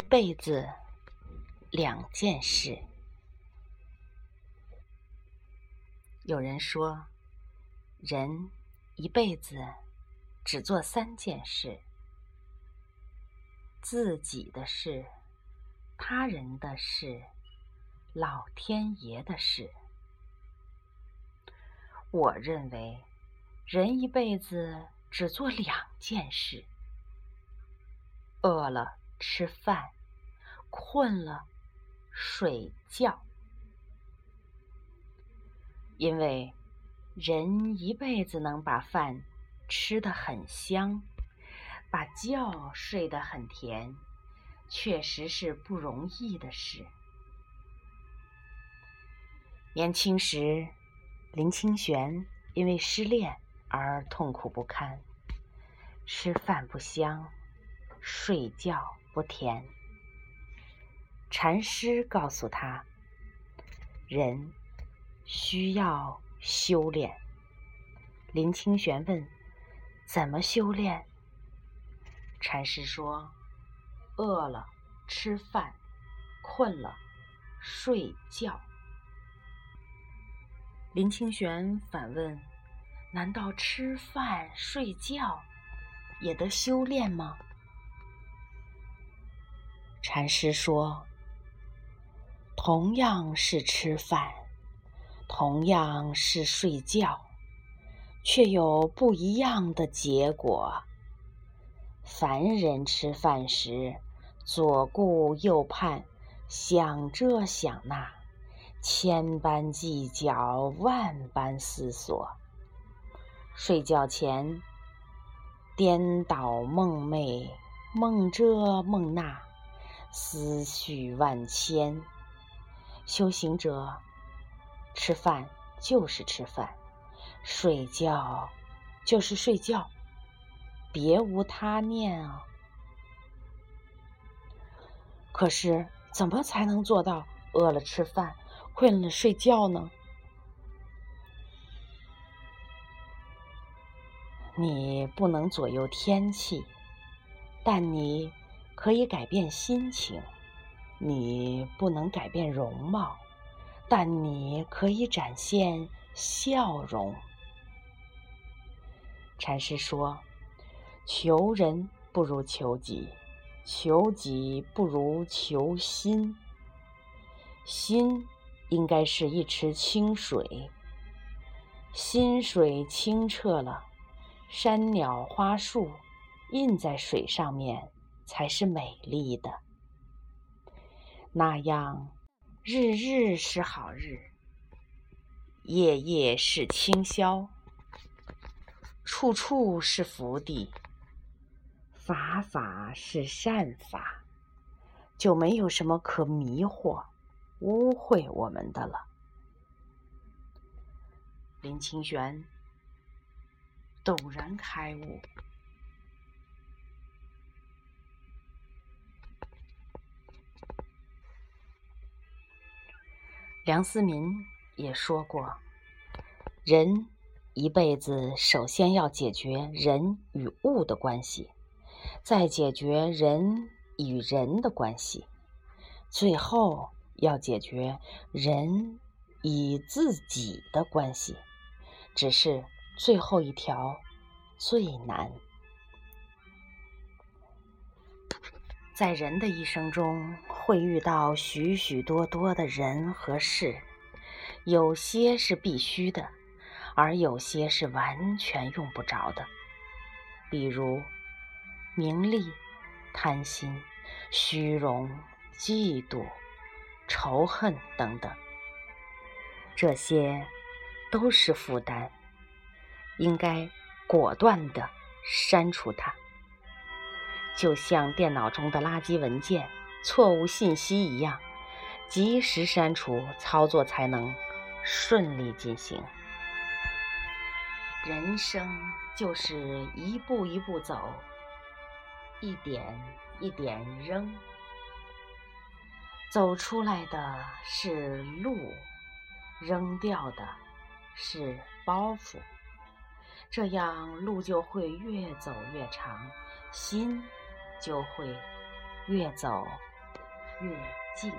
一辈子两件事。有人说，人一辈子只做三件事：自己的事、他人的事、老天爷的事。我认为，人一辈子只做两件事。饿了吃饭，困了睡觉。因为人一辈子能把饭吃得很香，把觉睡得很甜，确实是不容易的事。年轻时，林清玄因为失恋而痛苦不堪，吃饭不香。睡觉不甜。禅师告诉他：“人需要修炼。”林清玄问：“怎么修炼？”禅师说：“饿了吃饭，困了睡觉。”林清玄反问：“难道吃饭睡觉也得修炼吗？”禅师说：“同样是吃饭，同样是睡觉，却有不一样的结果。凡人吃饭时，左顾右盼，想这想那，千般计较，万般思索；睡觉前，颠倒梦寐，梦这梦那。”思绪万千，修行者吃饭就是吃饭，睡觉就是睡觉，别无他念啊！可是，怎么才能做到饿了吃饭，困了睡觉呢？你不能左右天气，但你。可以改变心情，你不能改变容貌，但你可以展现笑容。禅师说：“求人不如求己，求己不如求心。心应该是一池清水，心水清澈了，山鸟花树印在水上面。”才是美丽的，那样日日是好日，夜夜是清宵，处处是福地，法法是善法，就没有什么可迷惑、污秽我们的了。林清玄陡然开悟。梁思民也说过：“人一辈子首先要解决人与物的关系，再解决人与人的关系，最后要解决人与自己的关系。只是最后一条最难。”在人的一生中，会遇到许许多多的人和事，有些是必须的，而有些是完全用不着的。比如名利、贪心、虚荣、嫉妒、仇恨等等，这些都是负担，应该果断地删除它。就像电脑中的垃圾文件、错误信息一样，及时删除，操作才能顺利进行。人生就是一步一步走，一点一点扔，走出来的是路，扔掉的是包袱，这样路就会越走越长，心。就会越走越近。